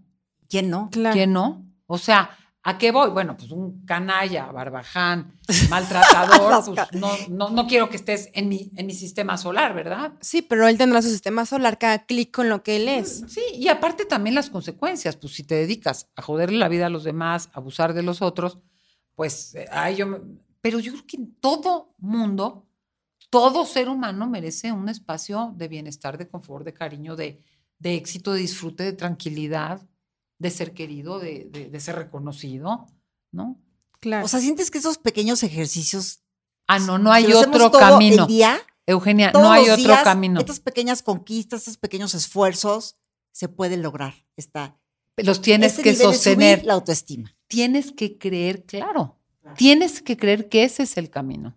¿Quién no? Claro. ¿Quién no? O sea, ¿a qué voy? Bueno, pues un canalla, barbaján, maltratador, (laughs) pues no, no, no quiero que estés en mi, en mi sistema solar, ¿verdad? Sí, pero él tendrá su sistema solar cada clic con lo que él es. Sí, y aparte también las consecuencias, pues si te dedicas a joderle la vida a los demás, a abusar de los otros, pues eh, ay, yo me- pero yo creo que en todo mundo, todo ser humano merece un espacio de bienestar, de confort, de cariño, de, de éxito, de disfrute, de tranquilidad, de ser querido, de, de- de ser reconocido, ¿no? Claro. O sea, ¿sientes que esos pequeños ejercicios Ah, no, no hay si otro camino. El día, Eugenia, no hay otro días, camino. Estas pequeñas conquistas, estos pequeños esfuerzos se pueden lograr. Está Los tienes ese que sostener. la autoestima. tienes que creer, claro, tienes que creer que ese es el camino.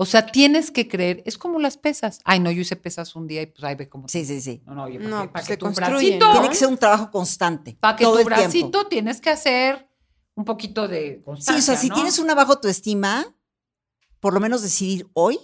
O sea, tienes que creer, es como las pesas. Ay, no, yo hice pesas un día y pues ahí ve cómo. Sí, sí, sí. No, no, oye, No, para, que, pues para se que tu bracito, ¿no? Tiene que ser un trabajo constante. para que todo tu el tiempo. bracito tienes que hacer un poquito de Sí, constancia, o sea, si ¿no? tienes una baja autoestima, por lo menos decidir hoy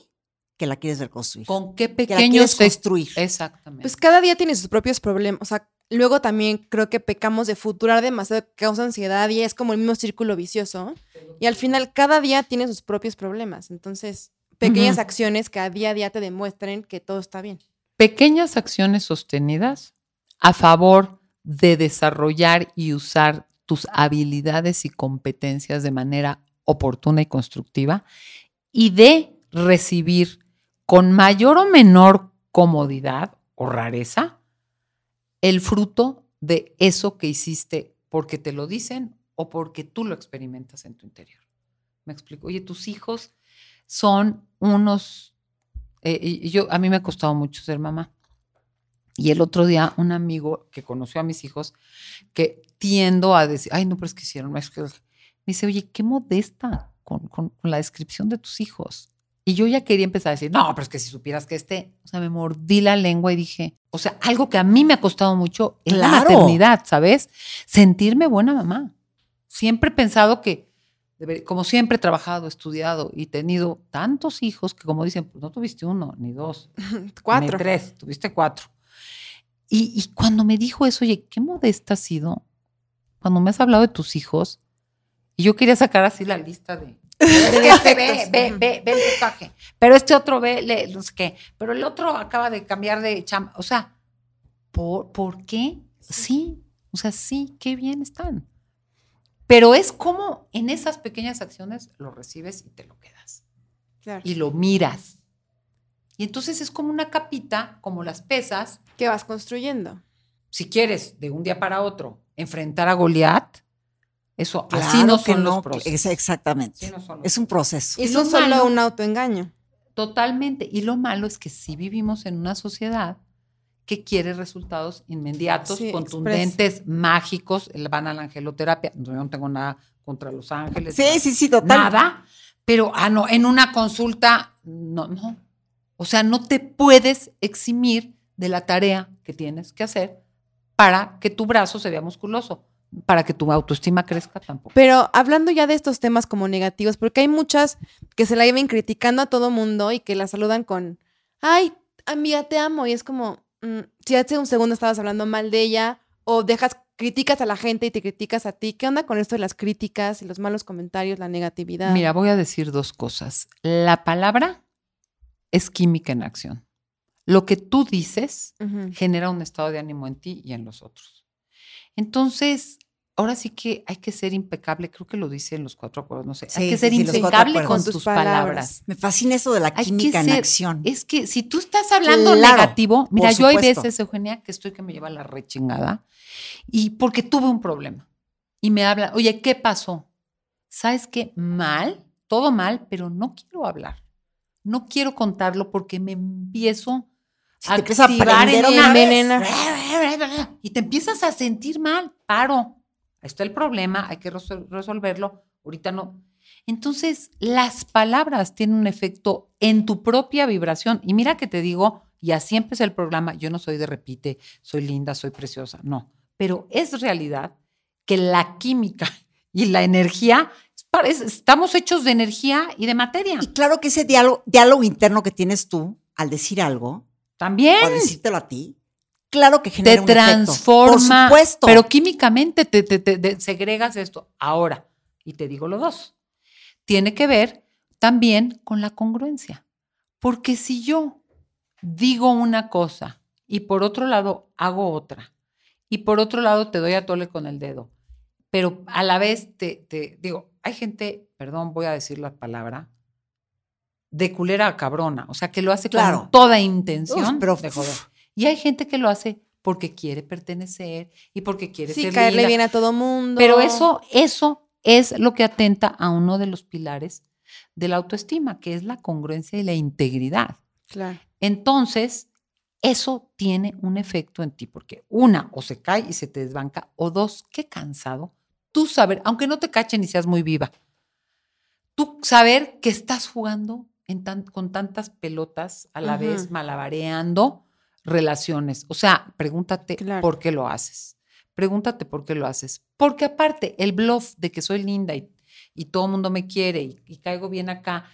que la quieres reconstruir. con qué que la pequeños quieres construir. Exactamente. Pues cada día tiene sus propios problemas. O sea, luego también creo que pecamos de futurar demasiado, que causa ansiedad y es como el mismo círculo vicioso. Y al final, cada día tiene sus propios problemas. Entonces, pequeñas acciones que a día a día te demuestren que todo está bien. pequeñas acciones sostenidas a favor de desarrollar y usar tus habilidades y competencias de manera oportuna y constructiva y de recibir con mayor o menor comodidad o rareza el fruto de eso que hiciste porque te lo dicen o porque tú lo experimentas en tu interior. Me explico. Oye, tus hijos son unos eh, yo, a mí me ha costado mucho ser mamá. Y el otro día, un amigo que conoció a mis hijos, que tiendo a decir, ay, no, pero es que hicieron, es que-". me dice, oye, qué modesta con, con- con la descripción de tus hijos. Y yo ya quería empezar a decir, no, pero es que si supieras que este, o sea, me mordí la lengua y dije, o sea, algo que a mí me ha costado mucho es la maternidad, ¿sabes? Sentirme buena mamá. Siempre he pensado que como siempre he trabajado, estudiado y tenido tantos hijos que como dicen, pues no tuviste uno, ni dos, (laughs) Cuatro. ni tres, tuviste cuatro. Y, y cuando me dijo eso, oye, qué modesta has sido cuando me has hablado de tus hijos. Y yo quería sacar así la lista de... (laughs) Este ve, ve, ve, ve el tatuaje. Pero este otro ve, le, no sé qué. Pero el otro acaba de cambiar de chamba. O sea, ¿por, ¿por qué? Sí. O sea, sí, qué bien están. Pero es como en esas pequeñas acciones lo recibes y te lo quedas Claro. y lo miras. Y entonces es como una capita, como las pesas. ¿Qué vas construyendo? Si quieres de un día para otro enfrentar a Goliat, eso así no que son no, los procesos. es- exactamente. Así no son los Es un proceso. Y es solo malo- un autoengaño. Totalmente. Y lo malo es que sí vivimos en una sociedad que quiere resultados inmediatos, Sí, contundentes, mágicos. Van a la angeloterapia. Yo no tengo nada contra los ángeles. Sí, sí, sí, total. Nada. Pero, ah, no, en una consulta, no, no. O sea, no te puedes eximir de la tarea que tienes que hacer para que tu brazo se vea musculoso, para que tu autoestima crezca tampoco. Pero hablando ya de estos temas como negativos, porque hay muchas que se la lleven criticando a todo mundo y que la saludan con, ay, amiga, te amo. Y es como, si hace un segundo estabas hablando mal de ella o dejas, criticas a la gente y te criticas a ti. ¿Qué onda con esto de las críticas y los malos comentarios, la negatividad? Mira, voy a decir dos cosas. La palabra es química en acción. Lo que tú dices genera un estado de ánimo en ti y en los otros. Entonces, ahora sí que hay que ser impecable, creo que lo dice en los cuatro acuerdos, no sé, Sí, hay que ser sí, impecable con tus palabras. palabras. Me fascina eso de la Hay que química en acción. Es que si tú estás hablando Claro, negativo, mira, yo hay veces, Eugenia, que estoy que me lleva la rechingada y porque tuve un problema y me habla, oye, ¿qué pasó? ¿Sabes qué? Mal, todo mal, pero no quiero hablar. No quiero contarlo porque me empiezo Si a activar en una vez. Y te empiezas a sentir mal. Paro. Está el problema, hay que resol- resolverlo. Ahorita no. Entonces, las palabras tienen un efecto en tu propia vibración. Y mira que te digo, y así empecé el programa, yo no soy de repite, soy linda, soy preciosa, no. Pero es realidad que la química y la energía, estamos hechos de energía y de materia. Y claro que ese diálogo, diálogo interno que tienes tú al decir algo También. o decírtelo a ti, claro que genera te un efecto. transforma. Por supuesto. Pero químicamente te, te- te- segregas esto. Ahora, y te digo los dos, tiene que ver también con la congruencia. Porque si yo digo una cosa y por otro lado hago otra, y por otro lado te doy a tole con el dedo, pero a la vez te, te digo, hay gente, perdón, voy a decir la palabra, de culera a cabrona, o sea, que lo hace Claro. con toda intención Uf, pero de joder. Y hay gente que lo hace porque quiere pertenecer y porque quiere Sí, ser caerle linda. bien a todo mundo. Pero eso, eso es lo que atenta a uno de los pilares de la autoestima, que es la congruencia y la integridad. Claro. Entonces, eso tiene un efecto en ti, porque una, o se cae y se te desbanca, o dos, qué cansado, tú saber, aunque no te cachen y seas muy viva, tú saber que estás jugando en tan- con tantas pelotas a la vez, malabareando relaciones. O sea, pregúntate Claro. por qué lo haces. Pregúntate por qué lo haces. Porque aparte, el bluff de que soy linda y, y todo el mundo me quiere y, y caigo bien acá,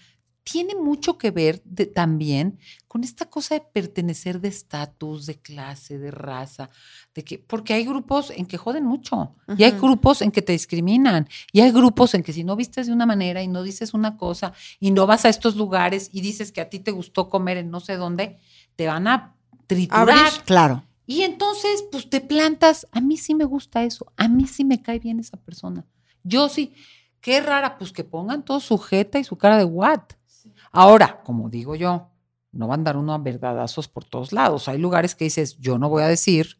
tiene mucho que ver de- también con esta cosa de pertenecer de estatus, de clase, de raza, de que, porque hay grupos en que joden mucho, y hay grupos en que te discriminan, y hay grupos en que si no vistes de una manera y no dices una cosa, y no vas a estos lugares y dices que a ti te gustó comer en no sé dónde, te van a triturar. Abrir. Claro. Y entonces, pues te plantas, a mí sí me gusta eso, a mí sí me cae bien esa persona. Yo sí, qué rara, pues que pongan todo su jeta y su cara de what. Ahora, como digo yo, no van a dar uno a verdadazos por todos lados. Hay lugares que dices, yo no voy a decir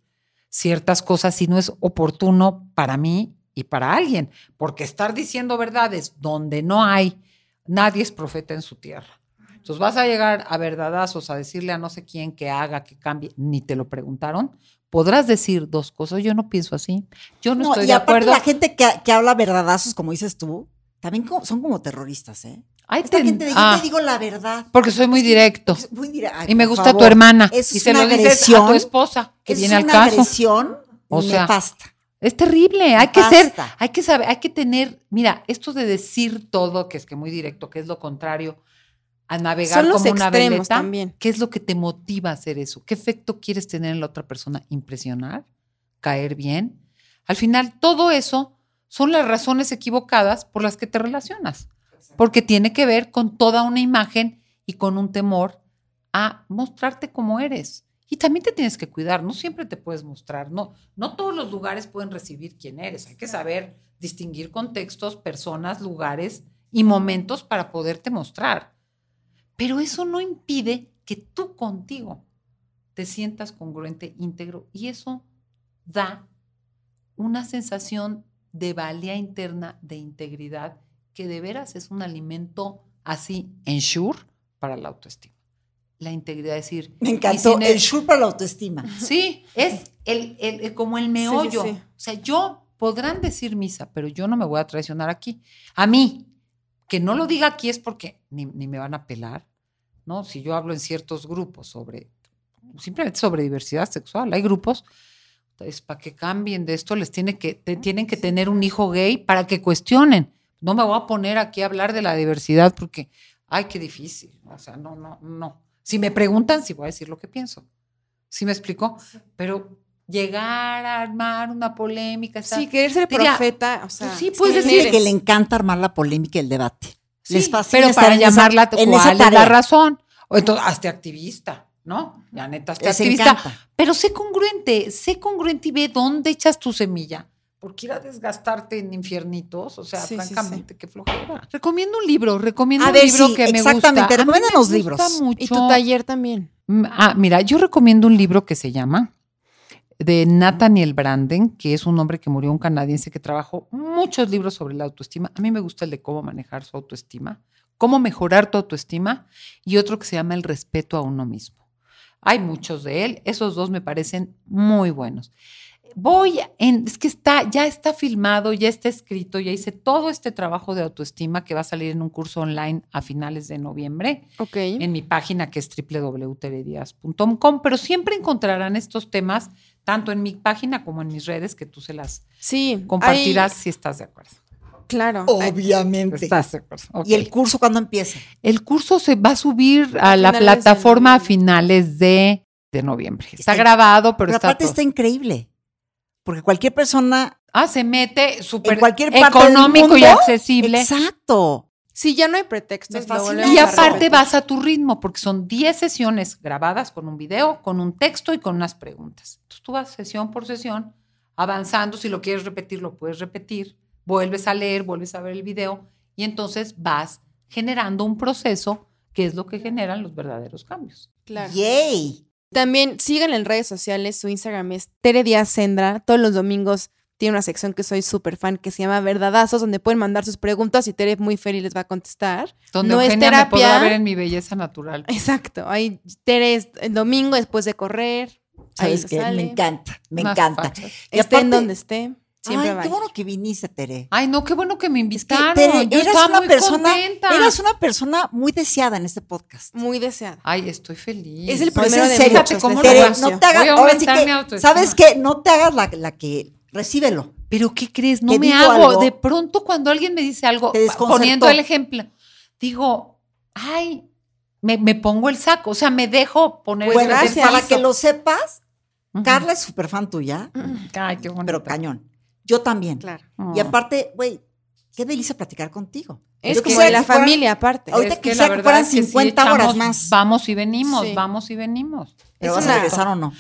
ciertas cosas si no es oportuno para mí y para alguien, porque estar diciendo verdades donde no hay, nadie es profeta en su tierra. Entonces vas a llegar a verdadazos, a decirle a no sé quién que haga, que cambie, ni te lo preguntaron. Podrás decir dos cosas, yo no pienso así, yo no, No, estoy y de aparte acuerdo. la gente que, que habla verdadazos, como dices tú, también son como terroristas, ¿eh? Ay, Esta te- gente de yo ah, te digo la verdad. porque soy muy directo. Es muy dire- ay, Y me gusta tu hermana. Eso y es se una lo dices a agresión. tu esposa, que es viene al una caso. agresión O sea, nefasta. Es terrible, hay que ser, hay que saber, hay que tener, mira, esto de decir todo, que es que muy directo, que es lo contrario, a navegar Son los como una veleta, también. ¿qué es lo que te motiva a hacer eso? ¿Qué efecto quieres tener en la otra persona? ¿Impresionar? ¿Caer bien? Al final, todo eso son las razones equivocadas por las que te relacionas, porque tiene que ver con toda una imagen y con un temor a mostrarte como eres. Y también te tienes que cuidar, no siempre te puedes mostrar, no, no todos los lugares pueden recibir quién eres, hay que saber distinguir contextos, personas, lugares y momentos para poderte mostrar. Pero eso no impide que tú contigo te sientas congruente, íntegro, y eso da una sensación de valía interna, de integridad, que de veras es un alimento así, ensure, para la autoestima. La integridad, es decir, Me encantó. El para la autoestima. Sí, es el, el- el- como el meollo. sí. O sea, yo podrán decir misa, pero yo no me voy a traicionar aquí. A mí, que no lo diga aquí es porque ni, ni me van a pelar, ¿no? Si yo hablo en ciertos grupos sobre, simplemente sobre diversidad sexual, hay grupos, es para que cambien de esto, les tiene que, te- tienen que tener un hijo gay para que cuestionen. No me voy a poner aquí a hablar de la diversidad porque, ay, qué difícil. O sea, no, no, no. Si me preguntan, sí voy a decir lo que pienso. ¿Sí me explico? Pero llegar a armar una polémica. estar- Sí, querer ser profeta, o sea. pues sí, es puedes decir que le encanta armar la polémica y el debate. Sí, Les fascina pero para llamarla esa cuál es la razón. O entonces, hazte activista, ¿no? Ya neta, hazte Les activista. encanta. Pero sé congruente, sé congruente y ve dónde echas tu semilla. Porque ir a desgastarte en infiernitos, o sea, Sí, sí, francamente, qué flojera. Recomiendo un libro, recomiendo A un ver, libro que me gusta. exactamente, A mí me recomiéndanos gusta libros. mucho. Y tu taller también. Mm, Ah, mira, yo recomiendo un libro que se llama de Nathaniel Branden, que es un hombre que murió, un canadiense que trabajó muchos libros sobre la autoestima. A mí me gusta el de cómo manejar su autoestima, cómo mejorar tu autoestima, y otro que se llama El respeto a uno mismo. Hay muchos de él, esos dos me parecen muy buenos. Voy en, es que está, ya está filmado, ya está escrito, ya hice todo este trabajo de autoestima que va a salir en un curso online a finales de noviembre Ok. en mi página que es www.teredias.com, pero siempre encontrarán estos temas tanto en mi página como en mis redes que tú se las Sí. compartirás hay- si estás de acuerdo. claro. Obviamente. Estás de acuerdo. ¿Y el curso cuándo empieza? El curso se va a subir a la plataforma a finales de, de noviembre. Está, Está- grabado, pero, Pero está, aparte todo. está increíble. Porque cualquier persona Ah, se mete súper económico del y accesible. Exacto. Sí, ya no hay pretextos. Y aparte vas a tu ritmo, porque son 10 sesiones grabadas con un video, con un texto y con unas preguntas. Entonces tú vas sesión por sesión, avanzando. Si lo quieres repetir, lo puedes repetir. Vuelves a leer, vuelves a ver el video y entonces vas generando un proceso que es lo que generan los verdaderos cambios. Claro. Yay. También sigan en redes sociales. Su Instagram es Tere Díaz Sendra. Todos los domingos tiene una sección que soy súper fan que se llama Verdadazos, donde pueden mandar sus preguntas y Tere muy feliz les va a contestar. Donde No es Eugenia me podrá terapia. ver en mi belleza natural. Exacto. Ahí Tere es el domingo después de correr. Ahí ¿Sabes se sale. Me encanta, me encanta. fachas. Y Esté en donde esté. Siempre Ay, va. qué bueno que viniste, Tere. Ay, no, qué bueno que me Es que, invitaron. Tere, Yo eras estaba una muy persona, contenta. eras una persona muy deseada en este podcast. Muy deseada. Ay, estoy feliz. Es el No, es primero en de serio. muchos. ¿Cómo les Tere, no te hagas, Voy a ahora sí aumentar mi que, autoestima. ¿sabes qué? No te hagas la, la que, recíbelo. Pero ¿qué crees? No me hago. algo. De pronto cuando alguien me dice algo, poniendo el ejemplo, digo, ay, me, me pongo el saco. O sea, me dejo poner Pues bueno, el gracias. para que lo sepas. Carla es súper fan tuya, Ay, qué bonito. pero cañón. Yo también. Claro. Oh. Y aparte, güey, qué delicia platicar contigo. Es Yo como quisiera de la que fueran- familia aparte. Ahorita Es que quisiera que fueran es que sí 50 horas echamos más. Vamos y venimos, Sí. vamos y venimos. ¿Pero Es vas a regresar o no?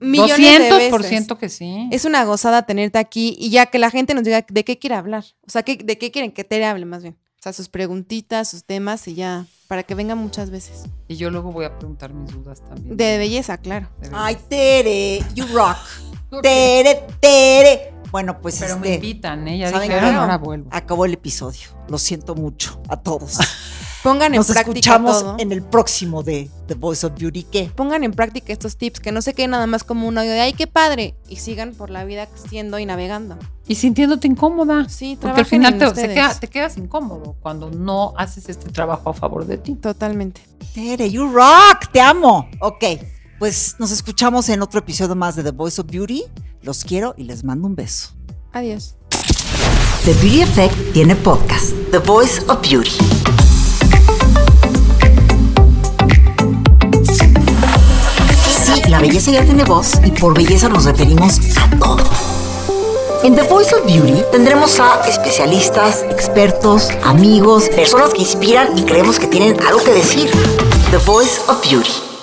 Millones de 200% por veces. ciento que sí. Es una gozada tenerte aquí y ya que la gente nos diga de qué quiere hablar. O sea, que- de qué quieren que Tere hable más bien. O sea, sus preguntitas, sus temas y ya, para que venga muchas veces. Y yo luego voy a preguntar mis dudas también. De belleza, claro. De. Ay, Tere, you rock. (laughs) Tere, Tere. Bueno, pues Pero me este, invitan, ¿eh? Ya ¿saben dijeron, ahora vuelvo. acabó el episodio. Lo siento mucho a todos. (laughs) Pongan en Nos práctica escuchamos todo. en el próximo de The Voice of Beauty. ¿Qué? Pongan en práctica estos tips, que no se queden nada más como un audio de ¡ay, qué padre! Y sigan por la vida siendo y navegando. Y sintiéndote incómoda. Sí, Porque al final en te, se ustedes. queda- te quedas incómodo cuando no haces este trabajo a favor de ti. Totalmente. Tere, you rock. Te amo. Ok, pues nos escuchamos en otro episodio más de The Voice of Beauty. Los quiero y les mando un beso. Adiós. The Beauty Effect tiene podcast, The Voice of Beauty. La belleza ya tiene voz y por belleza nos referimos a todo. En The Voice of Beauty tendremos a especialistas, expertos, amigos, personas que inspiran y creemos que tienen algo que decir. The Voice of Beauty.